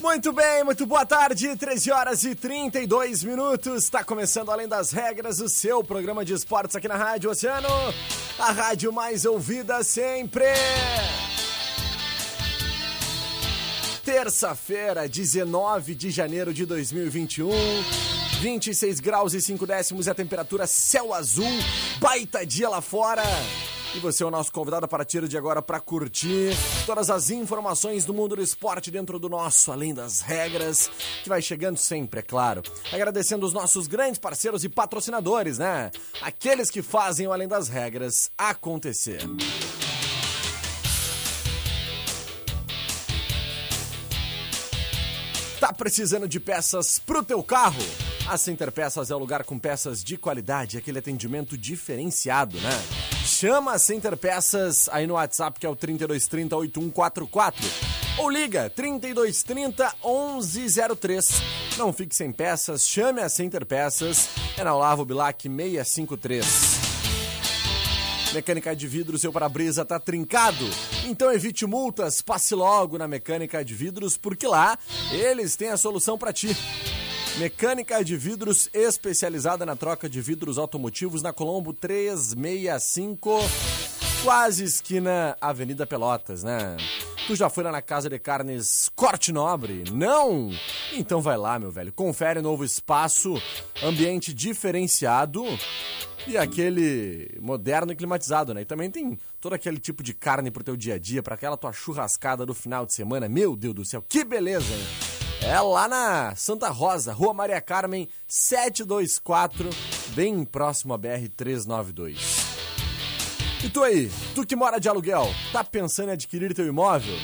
Muito bem, muito boa tarde, 13 horas e 32 minutos. Está começando Além das Regras, o seu programa de esportes aqui na Rádio Oceano, a rádio mais ouvida sempre. Terça-feira, 19 de janeiro de 2021. 26 graus e 5 décimos e a temperatura céu azul, baita dia lá fora. E você é o nosso convidado a partir de agora para curtir todas as informações do mundo do esporte dentro do nosso Além das Regras, que vai chegando sempre, é claro. Agradecendo os nossos grandes parceiros e patrocinadores, né? Aqueles que fazem o Além das Regras acontecer. Precisando de peças pro teu carro? A Center Peças é o lugar com peças de qualidade, aquele atendimento diferenciado, né? Chama a Center Peças aí no WhatsApp que é o 3230 8144 ou liga 3230 1103. Não fique sem peças, chame a Center Peças. É na Olavo Bilac 653. Mecânica de vidro, seu para-brisa tá trincado? Então evite multas, passe logo na Mecânica de Vidros, porque lá eles têm a solução para ti. Mecânica de vidros especializada na troca de vidros automotivos na Colombo 365, quase esquina Avenida Pelotas, né? Tu já foi lá na Casa de Carnes Corte Nobre? Não? Então vai lá, meu velho. Confere novo espaço, ambiente diferenciado e aquele moderno e climatizado, né? E também tem todo aquele tipo de carne pro teu dia a dia, para aquela tua churrascada do final de semana. Meu Deus do céu, que beleza, hein? É lá na Santa Rosa, Rua Maria Carmen, 724, bem próximo à BR 392. E tu aí, tu que mora de aluguel, tá pensando em adquirir teu imóvel?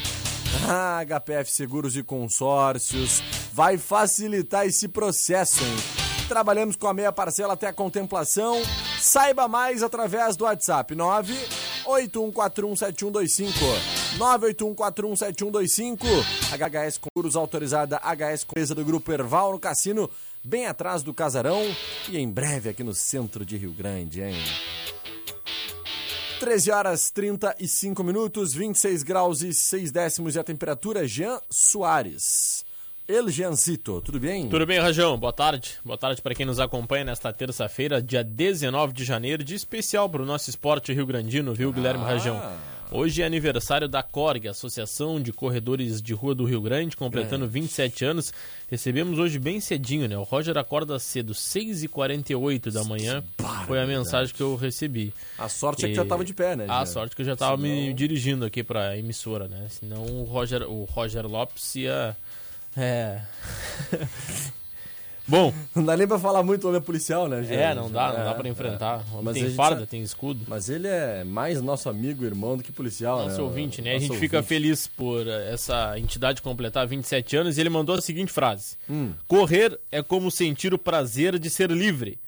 Ah, HPF Seguros e Consórcios vai facilitar esse processo, hein? Trabalhamos com a meia parcela até a contemplação. Saiba mais através do WhatsApp 981417125. 981417125. HHS Seguros autorizada HS Coisa do Grupo Erval no Cassino, bem atrás do Casarão e em breve aqui no centro de Rio Grande, hein? 13 horas 35 minutos, 26 graus e 6 décimos e a temperatura Jean Soares. El Jeancito, tudo bem? Tudo bem, Rajão. Boa tarde. Boa tarde para quem nos acompanha nesta terça-feira, dia 19 de janeiro, de especial para o nosso esporte rio-grandino, viu, Guilherme ah. Rajão? Hoje é aniversário da CORG, Associação de Corredores de Rua do Rio Grande, completando é. 27 anos. Recebemos hoje bem cedinho, né? O Roger acorda cedo, 6h48 da manhã. Foi a mensagem que eu recebi. A sorte e... é que já estava de pé, né? A sorte que eu já estava Senão... me dirigindo aqui para a emissora, né? Senão o Roger, o Roger Lopes ia é. Bom. Não dá nem pra falar muito, o homem é policial, né, Gê? É, não dá, não é, dá pra enfrentar. É. Mas tem farda, sabe... tem escudo. Mas ele é mais nosso amigo, irmão, do que policial, nosso né? ouvinte, né? Nosso a gente ouvinte. fica feliz por essa entidade completar 27 anos e ele mandou a seguinte frase: hum. Correr é como sentir o prazer de ser livre.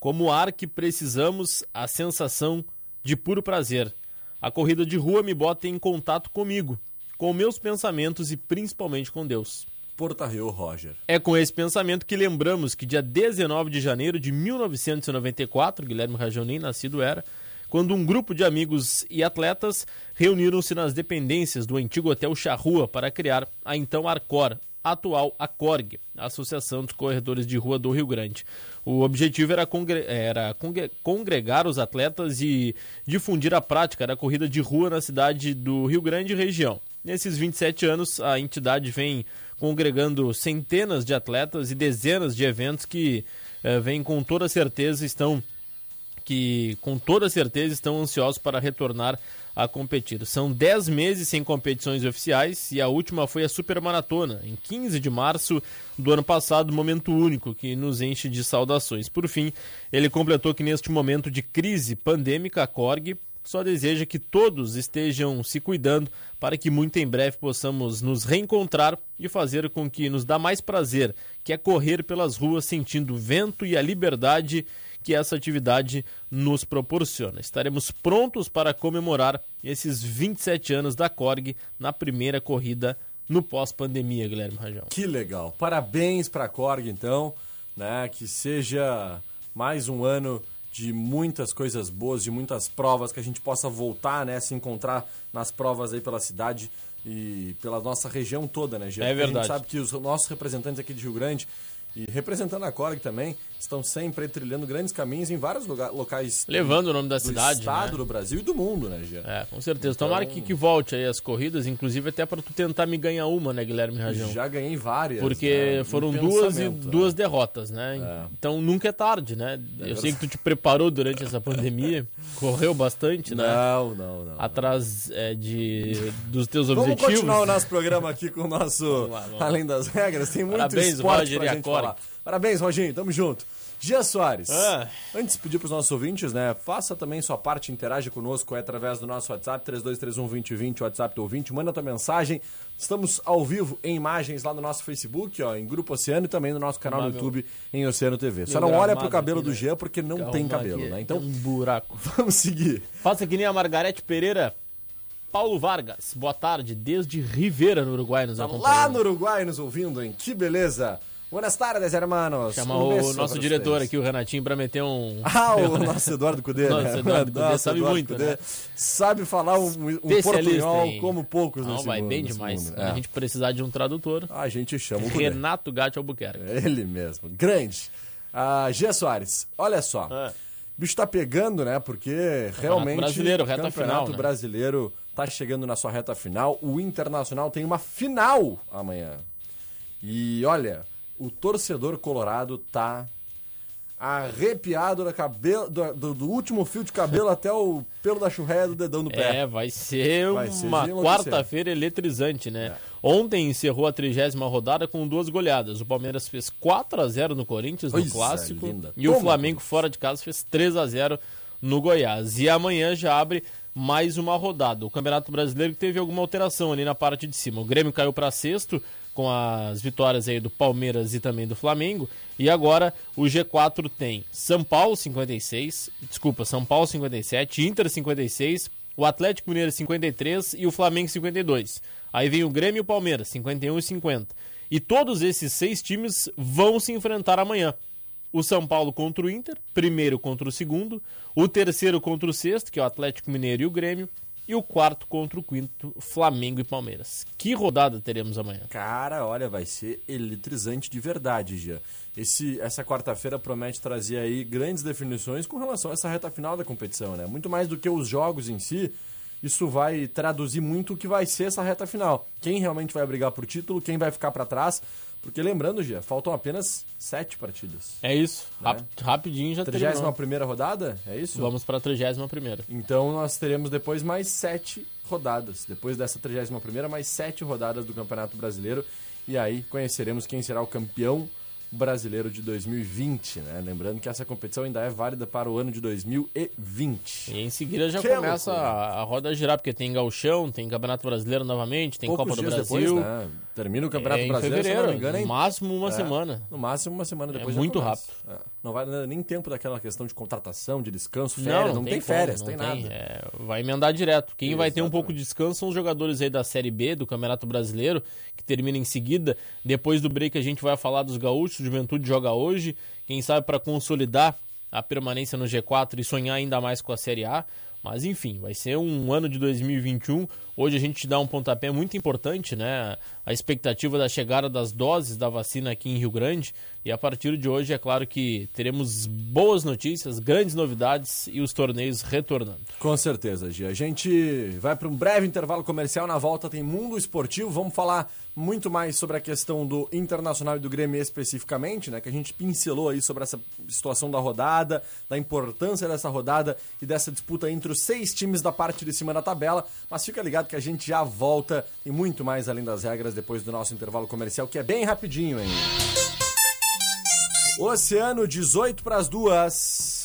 Como o ar que precisamos, a sensação de puro prazer. A corrida de rua me bota em contato comigo, com meus pensamentos e principalmente com Deus. Porta Rio Roger. É com esse pensamento que lembramos que dia 19 de janeiro de 1994, Guilherme Rajão nem nascido era, quando um grupo de amigos e atletas reuniram-se nas dependências do antigo Hotel Charrua para criar a então Arcor, atual ACORG, Associação dos Corredores de Rua do Rio Grande. O objetivo era, congre era congregar os atletas e difundir a prática da corrida de rua na cidade do Rio Grande e região. Nesses 27 anos, a entidade vem congregando centenas de atletas e dezenas de eventos que eh, vem com toda certeza estão que com toda certeza estão ansiosos para retornar a competir. São 10 meses sem competições oficiais e a última foi a Supermaratona, em 15 de março do ano passado, momento único que nos enche de saudações. Por fim, ele completou que neste momento de crise pandêmica, a Korg só deseja que todos estejam se cuidando para que muito em breve possamos nos reencontrar e fazer com que nos dá mais prazer, que é correr pelas ruas sentindo o vento e a liberdade que essa atividade nos proporciona. Estaremos prontos para comemorar esses 27 anos da Korg na primeira corrida no pós-pandemia, Guilherme Rajão. Que legal. Parabéns para a Korg, então, né? Que seja mais um ano de muitas coisas boas, de muitas provas, que a gente possa voltar, né, se encontrar nas provas aí pela cidade e pela nossa região toda, né, Jean? É verdade. A gente sabe que os nossos representantes aqui de Rio Grande e representando a Corg também, estão sempre trilhando grandes caminhos em vários locais. Levando o nome da do cidade. Do estado, né? do Brasil e do mundo, né, Gia? É, com certeza. Então... Tomara que, que volte aí as corridas, inclusive até para tu tentar me ganhar uma, né, Guilherme Rajão? Já ganhei várias. Porque né? foram duas e duas derrotas, né? É. Então nunca é tarde, né? É Eu sei que tu te preparou durante essa pandemia, correu bastante, né? Não, não, não. Atrás é, de, dos teus vamos objetivos. Vamos continuar o nosso programa aqui com o nosso lá. Além das Regras. Tem muito Parabéns, esporte Roger pra gente falar. Parabéns, Roginho. Tamo junto. Gia Soares, ah. antes de pedir para os nossos ouvintes, né, faça também sua parte, interage conosco é através do nosso WhatsApp, 3231-2020, WhatsApp do ouvinte, manda tua mensagem. Estamos ao vivo em imagens lá no nosso Facebook, ó, em Grupo Oceano e também no nosso canal no YouTube em Oceano TV. Só não olha pro cabelo aqui, do né? Jean porque não Calma tem cabelo, né? Então, um buraco. Vamos seguir. Faça que nem a Margarete Pereira. Paulo Vargas, boa tarde, desde Rivera, no Uruguai, nos acompanhando. Lá no Uruguai, nos ouvindo, hein? Que beleza! Buenas tardes, hermanos. Chama um o nosso diretor aqui, o Renatinho, para meter um. Ah, o nosso Eduardo Cudê. Nosso né? Eduardo Cudê sabe Eduardo muito, Cudê. né? Sabe falar um, um portunhol em... como poucos Não, vai mundo, bem demais. É. A gente precisar de um tradutor. A gente chama o Renato Gatti Albuquerque. Ele mesmo. Grande. Ah, Gia Soares, olha só. É. O bicho tá pegando, né? Porque realmente. Brasileiro, reta campeonato final. Né? brasileiro tá chegando na sua reta final. O Internacional tem uma final amanhã. E olha, o torcedor colorado tá arrepiado da cabelo, do, do, último fio de cabelo até o pelo da churreia do dedão do pé. É, vai ser vai uma quarta-feira eletrizante, né? É. Ontem encerrou a trigésima rodada com duas goleadas. O Palmeiras fez 4 a 0 no Corinthians, no Clássico. Linda. E Toma, o Flamengo, fora de casa, fez 3 a 0 no Goiás. E amanhã já abre mais uma rodada. O Campeonato Brasileiro teve alguma alteração ali na parte de cima. O Grêmio caiu para sexto, com as vitórias aí do Palmeiras e também do Flamengo. E agora o G4 tem São Paulo 56, desculpa, São Paulo 57, Inter 56, o Atlético Mineiro 53 e o Flamengo 52. Aí vem o Grêmio e o Palmeiras 51 e 50. E todos esses seis times vão se enfrentar amanhã. O São Paulo contra o Inter, primeiro contra o segundo, o terceiro contra o sexto, que é o Atlético Mineiro e o Grêmio, e o quarto contra o quinto, Flamengo e Palmeiras. Que rodada teremos amanhã? Cara, olha, vai ser eletrizante de verdade, já. Esse, essa quarta-feira promete trazer aí grandes definições com relação a essa reta final da competição, né? Muito mais do que os jogos em si, isso vai traduzir muito o que vai ser essa reta final. Quem realmente vai brigar por título, quem vai ficar para trás. Porque lembrando, Gia, faltam apenas sete partidas. É isso. Né? Rapidinho já 31 terminou. primeira rodada? É isso? Vamos para a 31 primeira. Então nós teremos depois mais sete rodadas. Depois dessa 31 primeira, mais sete rodadas do Campeonato Brasileiro. E aí conheceremos quem será o campeão Brasileiro de 2020, né? Lembrando que essa competição ainda é válida para o ano de 2020. E em seguida já que começa a, a, roda girar, porque tem gauchão, tem Campeonato Brasileiro novamente, tem Poucos Copa do Brasil. Depois, né? Termina o Campeonato é, Brasileiro, fevereiro, se não me engano, no máximo uma é, semana. No máximo uma semana depois é muito rápido. É. Não vai nem tempo daquela questão de contratação, de descanso, férias, não, não, não tem, tem, férias, não tem, tem nada. É, vai emendar direto. Quem Exatamente. vai ter um pouco de descanso são os jogadores aí da Série B do Campeonato Brasileiro, que termina em seguida. Depois do break a gente vai falar dos gaúchos, Juventude joga hoje, quem sabe para consolidar a permanência no G4 e sonhar ainda mais com a Série A. Mas enfim, vai ser um ano de 2021. Hoje a gente dá um pontapé muito importante, né? A expectativa da chegada das doses da vacina aqui em Rio Grande. E a partir de hoje, é claro que teremos boas notícias, grandes novidades e os torneios retornando. Com certeza, Gia. A gente vai para um breve intervalo comercial. Na volta tem Mundo Esportivo. Vamos falar muito mais sobre a questão do Internacional e do Grêmio especificamente, né? Que a gente pincelou aí sobre essa situação da rodada, da importância dessa rodada e dessa disputa entre os seis times da parte de cima da tabela. Mas fica ligado que a gente já volta e muito mais além das regras depois do nosso intervalo comercial, que é bem rapidinho, hein? Oceano 18 para as duas.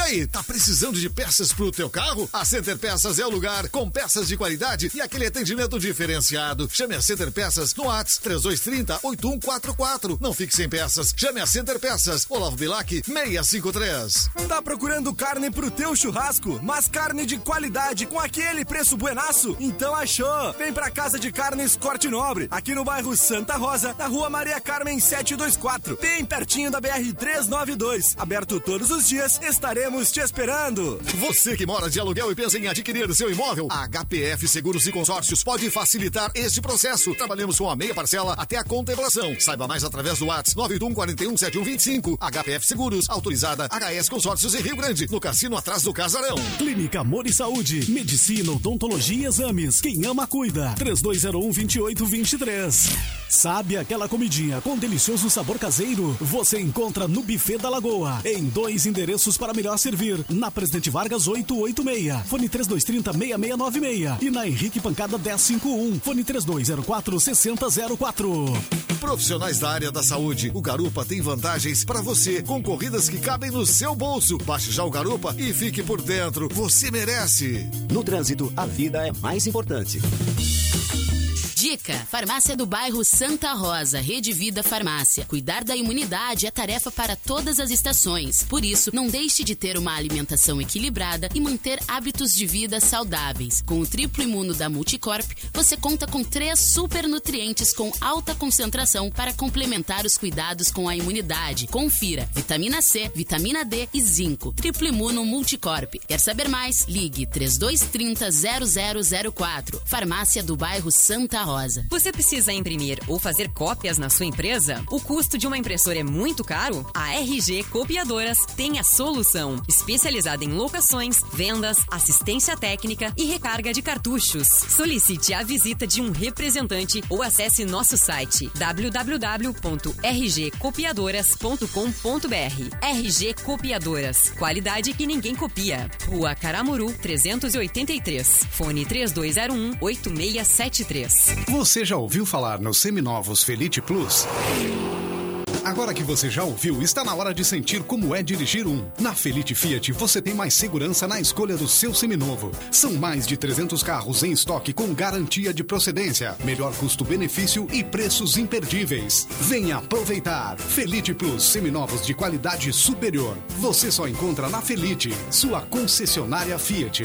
Aí, tá precisando de peças pro teu carro? A Center Peças é o lugar com peças de qualidade e aquele atendimento diferenciado. Chame a Center Peças no WhatsApp 3230 8144. Não fique sem peças. Chame a Center Peças. Olavo Bilac 653. Tá procurando carne pro teu churrasco? Mas carne de qualidade com aquele preço buenaço? Então achou. Vem pra Casa de Carnes Corte Nobre, aqui no bairro Santa Rosa, na rua Maria Carmen 724, bem pertinho da BR 392. Aberto todos os dias, estaremos estaremos te esperando. Você que mora de aluguel e pensa em adquirir seu imóvel, a HPF Seguros e Consórcios pode facilitar este processo. Trabalhamos com a meia parcela até a contemplação. Saiba mais através do WhatsApp 91 41 7125. HPF Seguros, autorizada HS Consórcios em Rio Grande, no cassino atrás do Casarão. Clínica Amor e Saúde, Medicina, Odontologia e Exames. Quem ama, cuida. 3201 2823. Sabe aquela comidinha com delicioso sabor caseiro? Você encontra no Buffet da Lagoa, em dois endereços para melhor servir. Na Presidente Vargas 886, fone 3230 6696 e na Henrique Pancada 1051, fone 3204 6004. Profissionais da área da saúde, o Garupa tem vantagens para você, com corridas que cabem no seu bolso. Baixe já o Garupa e fique por dentro. Você merece. No trânsito, a vida é mais importante. Dica: Farmácia do bairro Santa Rosa, Rede Vida Farmácia. Cuidar da imunidade é tarefa para todas as estações. Por isso, não deixe de ter uma alimentação equilibrada e manter hábitos de vida saudáveis. Com o triplo imuno da Multicorp, você conta com três super nutrientes com alta concentração para complementar os cuidados com a imunidade. Confira: vitamina C, vitamina D e zinco. Triplo imuno Multicorp. Quer saber mais? Ligue 3230 0004. Farmácia do bairro Santa Rosa. Rosa. Você precisa imprimir ou fazer cópias na sua empresa? O custo de uma impressora é muito caro? A RG Copiadoras tem a solução, especializada em locações, vendas, assistência técnica e recarga de cartuchos. Solicite a visita de um representante ou acesse nosso site www.rgcopiadoras.com.br. RG Copiadoras, qualidade que ninguém copia. Rua Caramuru 383, fone 3201 8673. Você já ouviu falar nos seminovos Felite Plus? Agora que você já ouviu, está na hora de sentir como é dirigir um. Na Felite Fiat, você tem mais segurança na escolha do seu seminovo. São mais de 300 carros em estoque com garantia de procedência, melhor custo-benefício e preços imperdíveis. Venha aproveitar. Felite Plus, seminovos de qualidade superior. Você só encontra na Felite, sua concessionária Fiat.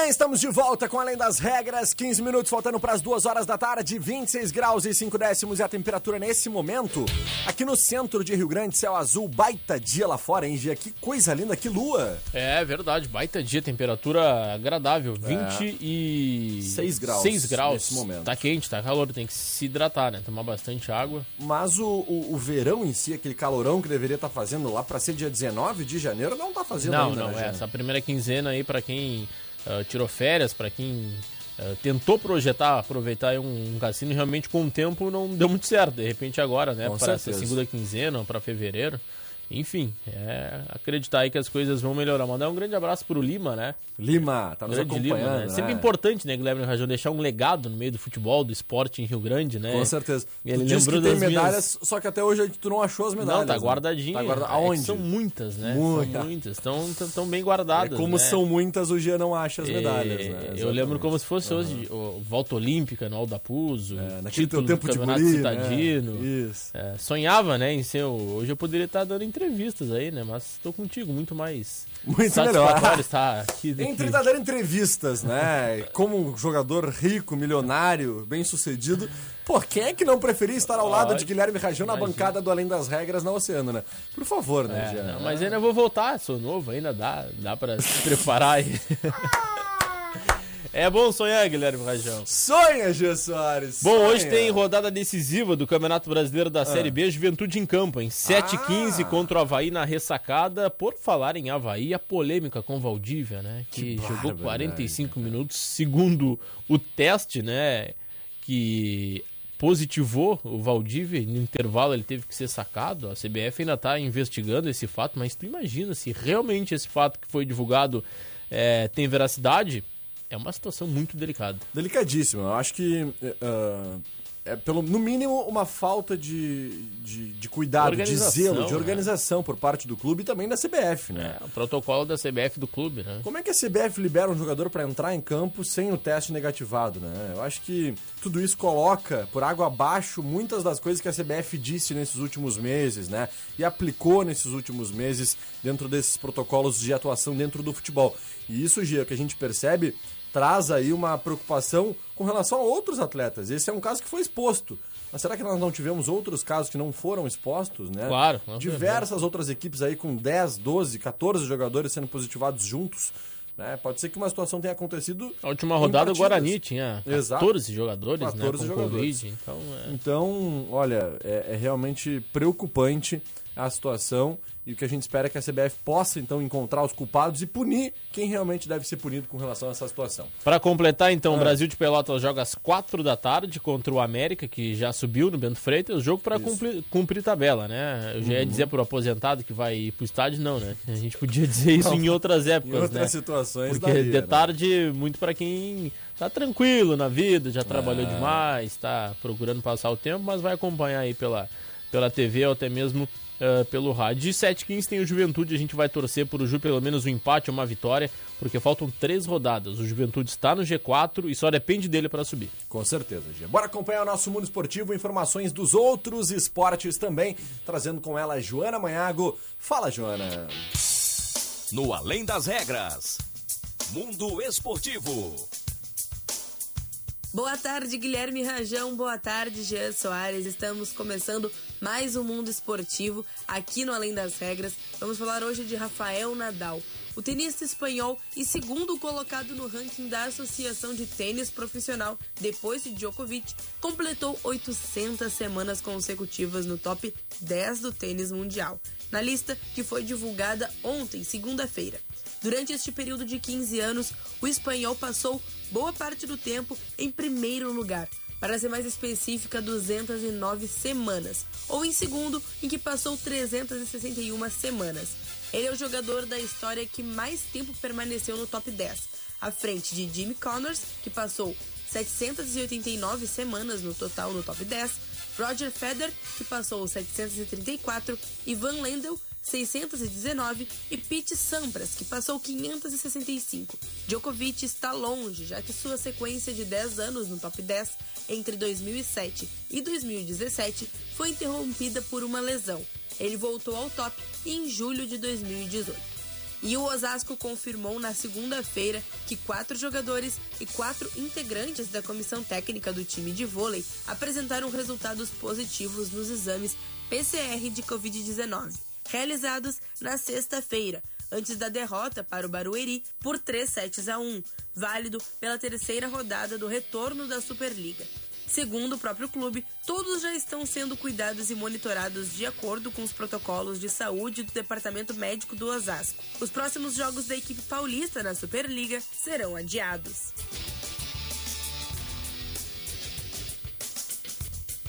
Bem, estamos de volta com Além das Regras. 15 minutos faltando para as 2 horas da tarde, 26 graus e 5 décimos é a temperatura nesse momento. Aqui no centro de Rio Grande, céu azul, baita dia lá fora, hein, Gia? Que coisa linda, que lua. É verdade, baita dia, temperatura agradável, 26 6 graus 6 graus. nesse momento. Tá quente, tá calor, tem que se hidratar, né? Tomar bastante água. Mas o, o, o verão em si, aquele calorão que deveria estar fazendo lá para ser dia 19 de janeiro, não tá fazendo Não, ainda, não, né, é. Essa primeira quinzena aí pra quem ah, tirou férias, pra quem ah, tentou projetar, aproveitar um, um cassino, realmente com o tempo não deu muito certo. De repente agora, né? Com Para segunda quinzena, para fevereiro. Enfim, é acreditar aí que as coisas vão melhorar. Mandar um grande abraço pro Lima, né? Lima, tá nos Grande acompanhando, Lima, né? né? Sempre importante, né, Guilherme Rajão, deixar um legado no meio do futebol, do esporte em Rio Grande, né? Com certeza. E ele tu disse que tem das minhas- medalhas, só que até hoje tu não achou as medalhas. Não, tá né? guardadinho. Tá guarda... É Aonde? são muitas, né? Muita. São muitas. Estão tão bem É guardadas. como né? são muitas, o Gia não acha as É, medalhas, né? Eu Exatamente. lembro como se fosse hoje o volta olímpica no Aldapuzo, É, naquele título tempo do de campeonato guri, citadino. né? Isso. É, sonhava, né, em ser. Hoje eu poderia estar dando entrevistas aí, né? Mas estou contigo, muito mais Muito satisfatório melhor. estar aqui. do Entre que- dando entrevistas, né? Como um jogador rico, milionário, bem sucedido. Pô, quem é que não preferia estar ao lado de Guilherme Rajão na bancada do Além das Regras na Oceano, né? Por favor, né, É, não, mas ainda vou voltar, sou novo, ainda dá, dá pra se preparar aí. É bom sonhar, Guilherme Rajão. Sonha, Gia Soares! Bom, hoje tem rodada decisiva do Campeonato Brasileiro Ah. da Série B, Juventude em Campo, em 7h15 contra o Havaí na ressacada. Por falar em Havaí, a polêmica com o Valdívia, né? Que, jogou 45 minutos, segundo o teste, né? Que positivou o Valdívia, no intervalo ele teve que ser sacado. A CBF ainda tá investigando esse fato, mas tu imagina se realmente esse fato que foi divulgado é, tem veracidade, é uma situação muito delicada. Delicadíssimo. Eu acho que ah, é, pelo, no mínimo, uma falta de, de, de cuidado, de zelo, de né? organização por parte do clube e também da CBF, né? É, o protocolo da CBF do clube, né? Como é que a CBF libera um jogador para entrar em campo sem o teste negativado, né? Eu acho que tudo isso coloca por água abaixo muitas das coisas que a CBF disse nesses últimos meses, né? E aplicou nesses últimos meses dentro desses protocolos de atuação dentro do futebol. E isso, Gia, que a gente percebe, traz aí uma preocupação com relação a outros atletas. Esse é um caso que foi exposto. Mas será que nós não tivemos outros casos que não foram expostos, né? Claro, Diversas outras equipes aí com 10, 12, 14 jogadores sendo positivados juntos. Né? Pode ser que uma situação tenha acontecido. A última rodada o. Guarani tinha 14 Exato. jogadores, 14 né? Com jogadores. Covid, então é... Então, olha, é, é realmente preocupante a situação e o que a gente espera é que a CBF possa então encontrar os culpados e punir quem realmente deve ser punido com relação a essa situação. Pra completar, então, Ah. o Brasil de Pelotas joga às 4 da tarde contra o América, que já subiu no Bento Freitas, jogo pra cumprir, cumprir tabela, né? Eu já ia Uhum. dizer pro aposentado que vai ir pro estádio, não, né? A gente podia dizer isso Não. em outras épocas, Em outras né? situações Porque daria, de né? tarde, muito pra quem tá tranquilo na vida, já trabalhou É. demais, tá procurando passar o tempo, mas vai acompanhar aí pela, pela TV ou até mesmo eh, pelo rádio. De 7h15 tem o Juventude, a gente vai torcer por o Ju pelo menos um empate ou uma vitória, porque faltam três rodadas. O Juventude está no G4 e só depende dele para subir. Com certeza, Gia. Bora acompanhar o nosso mundo esportivo, informações dos outros esportes também, trazendo com ela a Joana Manhago. Fala, Joana. No Além das Regras. Mundo Esportivo. Boa tarde, Guilherme Rajão. Boa tarde, Jean Soares. Estamos começando mais um Mundo Esportivo aqui no Além das Regras. Vamos falar hoje de Rafael Nadal. O tenista espanhol e segundo colocado no ranking da Associação de Tênis Profissional, depois de Djokovic, completou 800 semanas consecutivas no top 10 do tênis mundial, na lista que foi divulgada ontem, segunda-feira. Durante este período de 15 anos, o espanhol passou boa parte do tempo em primeiro lugar, para ser mais específica, 209 semanas, ou em segundo, em que passou 361 semanas. Ele é o jogador da história que mais tempo permaneceu no top 10, à frente de Jimmy Connors, que passou 789 semanas no total no top 10, Roger Federer, que passou 734, Ivan Lendl, 619 e Pete Sampras, que passou 565. Djokovic está longe, já que sua sequência de 10 anos no top 10 entre 2007 e 2017 foi interrompida por uma lesão. Ele voltou ao top em julho de 2018. E o Osasco confirmou na segunda-feira que quatro jogadores e quatro integrantes da comissão técnica do time de vôlei apresentaram resultados positivos nos exames PCR de Covid-19, realizados na sexta-feira, antes da derrota para o Barueri por 3 sets a 1, válido pela terceira rodada do retorno da Superliga. Segundo o próprio clube, todos já estão sendo cuidados e monitorados de acordo com os protocolos de saúde do Departamento Médico do Osasco. Os próximos jogos da equipe paulista na Superliga serão adiados.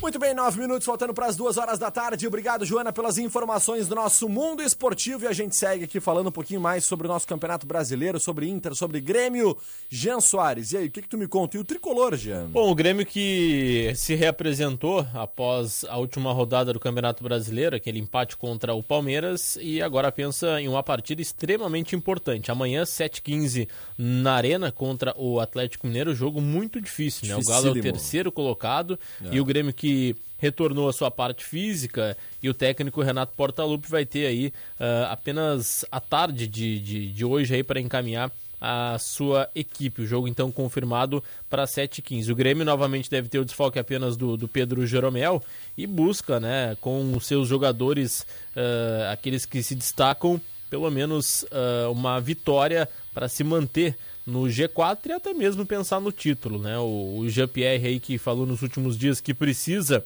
Muito bem, nove minutos faltando para as duas horas da tarde. Obrigado, Joana, pelas informações do nosso mundo esportivo. E a gente segue aqui falando um pouquinho mais sobre o nosso Campeonato Brasileiro, sobre Inter, sobre Grêmio. Jean Soares, e aí, o que, que tu me conta? E o tricolor, Jean? Bom, o Grêmio que se reapresentou após a última rodada do Campeonato Brasileiro, aquele empate contra o Palmeiras, e agora pensa em uma partida extremamente importante. Amanhã, 7h15, na Arena contra o Atlético Mineiro, jogo muito difícil, né? O Galo é o terceiro colocado É. e o Grêmio que retornou a sua parte física e o técnico Renato Portaluppi vai ter aí ah, apenas a tarde de, de, de hoje aí para encaminhar a sua equipe. O jogo então confirmado para 7h15. O Grêmio novamente deve ter o desfalque apenas do, do Pedro Jeromel e busca, né, com os seus jogadores, ah, aqueles que se destacam, pelo menos ah, uma vitória para se manter no G4 e até mesmo pensar no título, né? O, o Jean-Pierre aí que falou nos últimos dias que precisa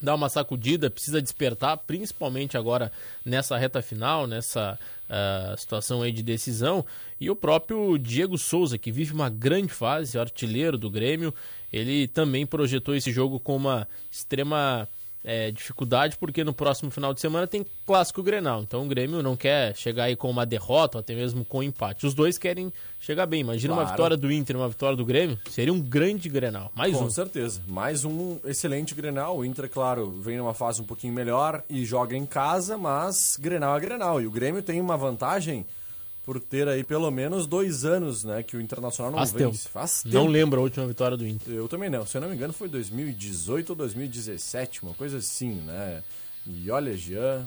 dar uma sacudida, precisa despertar, principalmente agora nessa reta final, nessa ah, situação aí de decisão. E o próprio Diego Souza, que vive uma grande fase, artilheiro do Grêmio, ele também projetou esse jogo com uma extrema eh, dificuldade, porque no próximo final de semana tem clássico Grenal. Então o Grêmio não quer chegar aí com uma derrota, ou até mesmo com um empate. Os dois querem chegar bem. Imagina uma Claro. vitória do Inter, uma vitória do Grêmio, seria um grande Grenal. Mais Com um. certeza. Mais um excelente Grenal. O Inter, claro, vem numa fase um pouquinho melhor e joga em casa, mas Grenal é Grenal. E o Grêmio tem uma vantagem por ter aí pelo menos dois anos, né, que o Internacional não Faz vence. tempo. Faz Não tempo. lembro a última vitória do Inter. Eu também não. Se eu não me engano, foi 2018 ou 2017, uma coisa assim, né? E olha, Jean,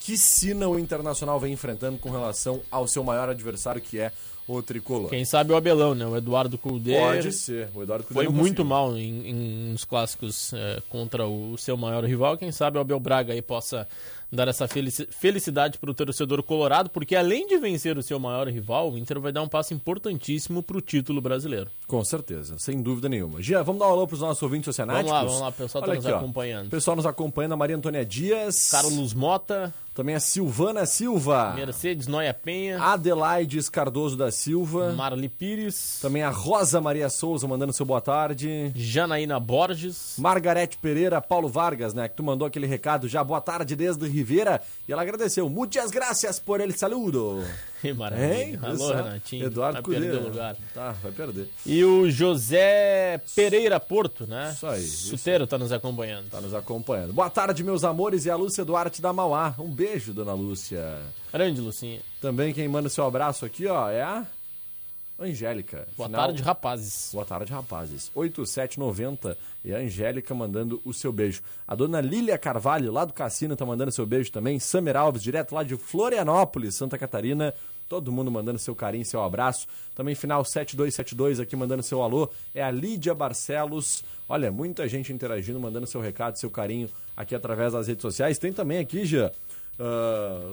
que sina o Internacional vem enfrentando com relação ao seu maior adversário, que é o Tricolor. Quem sabe o Abelão, né? O Eduardo Cudê. Pode ser. O Eduardo Cudê Foi não muito mal em, em- nos clássicos eh, contra o seu maior rival. Quem sabe o Abel Braga aí possa dar essa felici- felicidade para o torcedor colorado, porque além de vencer o seu maior rival, o Inter vai dar um passo importantíssimo para o título brasileiro. Com certeza, sem dúvida nenhuma. Gia, vamos dar um alô para os nossos ouvintes oceanáticos? Vamos lá, vamos lá, o pessoal tá Olha nos aqui, acompanhando. O pessoal nos acompanhando, a Maria Antônia Dias. Carlos Mota, Também a Silvana Silva. Mercedes Noia Penha, Adelaides Cardoso da Silva. Marli Pires, Também a Rosa Maria Souza mandando seu boa tarde. Janaína Borges, Margarete Pereira, Paulo Vargas, né? Que tu mandou aquele recado já. Boa tarde desde Ribeira. E ela agradeceu. Muitas gracias por el saludo. Que maravilha. Hein? Alô, Isso, Renatinho. Eduardo vai Cudê. perder o lugar. Tá, vai perder. E o José Pereira Porto, né? Isso aí, isso Suteiro tá nos acompanhando. Tá nos acompanhando. Boa tarde, meus amores. E a Lúcia Duarte da Mauá. Um beijo, dona Lúcia. Grande, Lucinha. Também quem manda seu abraço aqui, ó, é a Angélica. Boa Final- tarde, rapazes. Boa tarde, rapazes. 8790 e a Angélica mandando o seu beijo. A dona Lília Carvalho, lá do Cassino, tá mandando seu beijo também. Samer Alves, direto lá de Florianópolis, Santa Catarina. Todo mundo mandando seu carinho, seu abraço. Também final 7272 aqui mandando seu alô. É a Lídia Barcelos. Olha, muita gente interagindo, mandando seu recado, seu carinho aqui através das redes sociais. Tem também aqui, já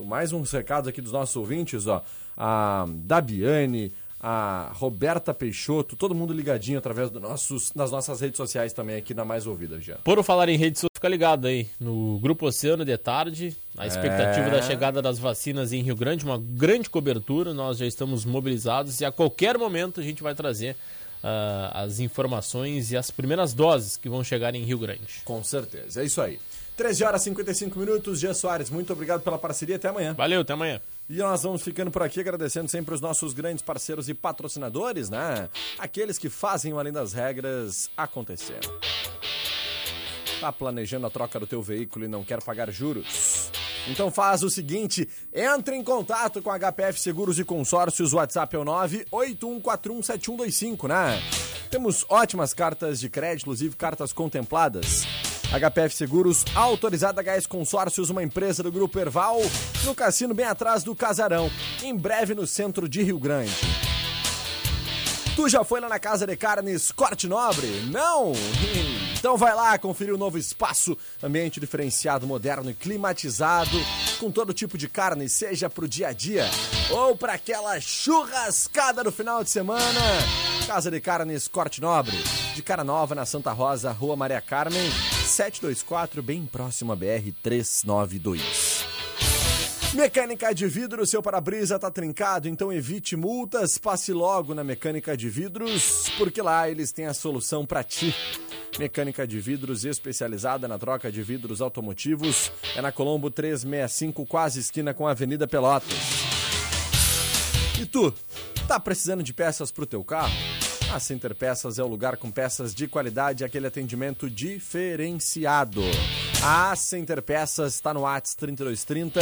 mais uns recados aqui dos nossos ouvintes, ó. A Dabiane, a Roberta Peixoto, todo mundo ligadinho através do nossos, das nossas redes sociais também aqui na Mais Ouvida, já. Por falar em rede social, fica ligado aí no Grupo Oceano de tarde. A expectativa É. da chegada das vacinas em Rio Grande, uma grande cobertura. Nós já estamos mobilizados e a qualquer momento a gente vai trazer ah, as informações e as primeiras doses que vão chegar em Rio Grande. Com certeza, é isso aí. 13 horas e 55 minutos, Jean Soares, muito obrigado pela parceria, até amanhã. Valeu, até amanhã. E nós vamos ficando por aqui agradecendo sempre os nossos grandes parceiros e patrocinadores, né? Aqueles que fazem o Além das Regras acontecer. Tá planejando a troca do teu veículo e não quer pagar juros? Então faz o seguinte, entre em contato com a HPF Seguros e Consórcios, o WhatsApp é o 981417125, né? Temos ótimas cartas de crédito, inclusive cartas contempladas. HPF Seguros, autorizada HS Consórcios, uma empresa do Grupo Erval, no cassino bem atrás do Casarão, em breve no centro de Rio Grande. Tu já foi lá na Casa de Carnes Corte Nobre? Não? Então vai lá conferir o novo espaço, ambiente diferenciado, moderno e climatizado, com todo tipo de carne, seja pro dia a dia ou para aquela churrascada no final de semana. Casa de Carnes Corte Nobre, de cara nova na Santa Rosa, Rua Maria Carmen, 724, bem próximo a BR 392. Mecânica de vidro, seu para-brisa tá trincado, então evite multas, passe logo na Mecânica de Vidros, porque lá eles têm a solução para ti. Mecânica de vidros especializada na troca de vidros automotivos é na Colombo 365, quase esquina com a Avenida Pelotas. E tu, tá precisando de peças pro teu carro? A Center Peças é o lugar com peças de qualidade e aquele atendimento diferenciado. A Center Peças está no ATS 3230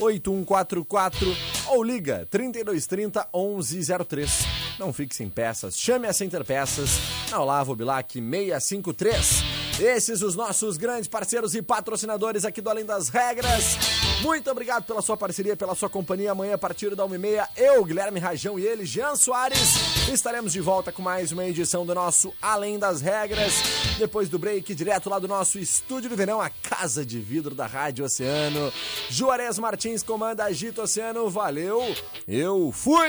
8144 ou liga 3230 1103. Não fique sem peças, chame a Center Peças na Olavo Bilac 653. Esses os nossos grandes parceiros e patrocinadores aqui do Além das Regras. Muito obrigado pela sua parceria, pela sua companhia. Amanhã, a partir da 1h30, eu, Guilherme Rajão e ele, Jean Soares, estaremos de volta com mais uma edição do nosso Além das Regras. Depois do break, direto lá do nosso estúdio de verão, a casa de vidro da Rádio Oceano. Juarez Martins comanda Agito Oceano. Valeu, eu fui!